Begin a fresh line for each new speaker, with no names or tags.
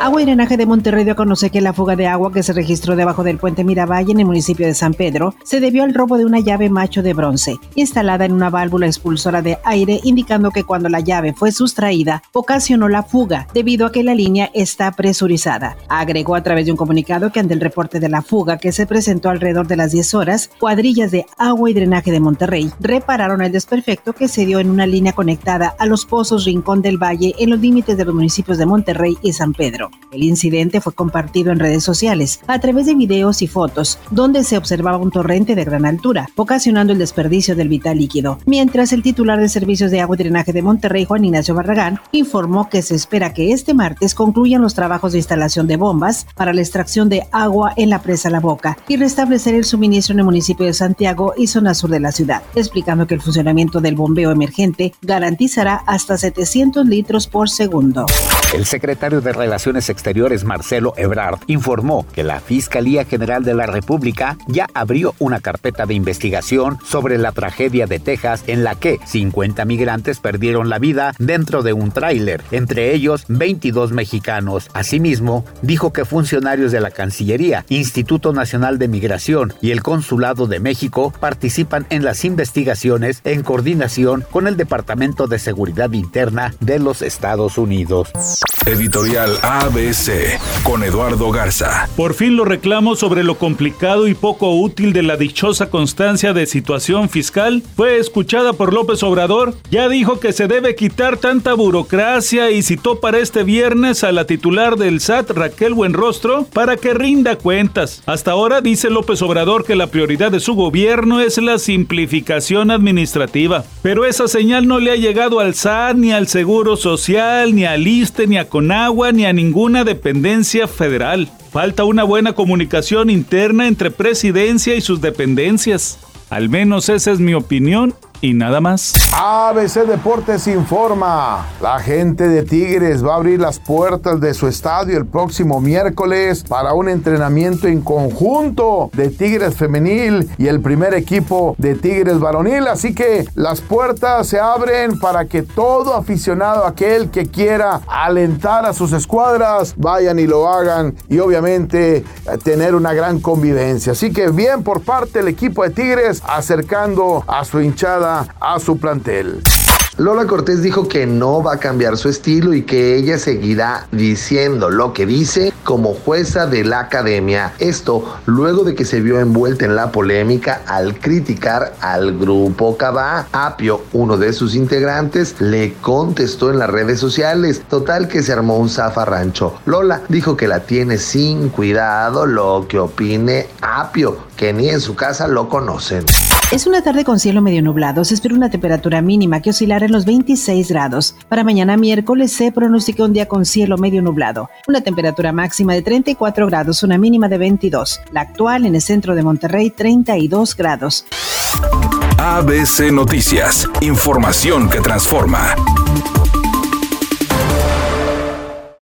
Agua y Drenaje de Monterrey dio a conocer que la fuga de agua que se registró debajo del puente Miravalle en el municipio de San Pedro se debió al robo de una llave macho de bronce instalada en una válvula expulsora de aire, indicando que cuando la llave fue sustraída ocasionó la fuga debido a que la línea está presurizada. Agregó a través de un comunicado que ante el reporte de la fuga que se presentó alrededor de las 10 horas, cuadrillas de agua y drenaje de Monterrey repararon el desperfecto que se dio en una línea conectada a los pozos Rincón del Valle en los límites de los municipios de Monterrey y San Pedro. El incidente fue compartido en redes sociales a través de videos y fotos, donde se observaba un torrente de gran altura, ocasionando el desperdicio del vital líquido. Mientras el titular de Servicios de Agua y Drenaje de Monterrey, Juan Ignacio Barragán, informó que se espera que este martes concluyan los trabajos de instalación de bombas para la extracción de agua en la presa La Boca y restablecer el suministro en el municipio de Santiago y zona sur de la ciudad, explicando que el funcionamiento del bombeo emergente garantizará hasta 700 litros por segundo.
El secretario de Relaciones Exteriores, Marcelo Ebrard, informó que la Fiscalía General de la República ya abrió una carpeta de investigación sobre la tragedia de Texas en la que 50 migrantes perdieron la vida dentro de un tráiler, entre ellos 22 mexicanos. Asimismo, dijo que funcionarios de la Cancillería, Instituto Nacional de Migración y el Consulado de México participan en las investigaciones en coordinación con el Departamento de Seguridad Interna de los Estados Unidos.
Editorial ABC con Eduardo Garza.
Por fin los reclamos sobre lo complicado y poco útil de la dichosa constancia de situación fiscal fue escuchada por López Obrador. Ya dijo que se debe quitar tanta burocracia y citó para este viernes a la titular del SAT, Raquel Buenrostro, para que rinda cuentas. Hasta ahora dice López Obrador que la prioridad de su gobierno es la simplificación administrativa. Pero esa señal no le ha llegado al SAT, ni al Seguro Social, ni al ISTE, ni a Conagua, ni a ninguna dependencia federal. Falta una buena comunicación interna entre presidencia y sus dependencias. Al menos esa es mi opinión y nada más.
ABC Deportes informa. La gente de Tigres va a abrir las puertas de su estadio el próximo miércoles para un entrenamiento en conjunto de Tigres femenil y el primer equipo de Tigres varonil. Así que las puertas se abren para que todo aficionado, aquel que quiera alentar a sus escuadras, vayan y lo hagan y obviamente eh, tener una gran convivencia. Así que bien por parte del equipo de Tigres acercando a su hinchada a su plantel.
Lola Cortés dijo que no va a cambiar su estilo y que ella seguirá diciendo lo que dice como jueza de la academia. Esto luego de que se vio envuelta en la polémica al criticar al grupo Cabá. Apio, uno de sus integrantes, le contestó en las redes sociales. Total que se armó un zafarrancho. Lola dijo que la tiene sin cuidado lo que opine Apio, que ni en su casa lo conocen.
Es una tarde con cielo medio nublado. Se espera una temperatura mínima que oscilará en los 26 grados. Para mañana miércoles se pronostica un día con cielo medio nublado. Una temperatura máxima de 34 grados, una mínima de 22. La actual en el centro de Monterrey, 32 grados.
ABC Noticias. Información que transforma.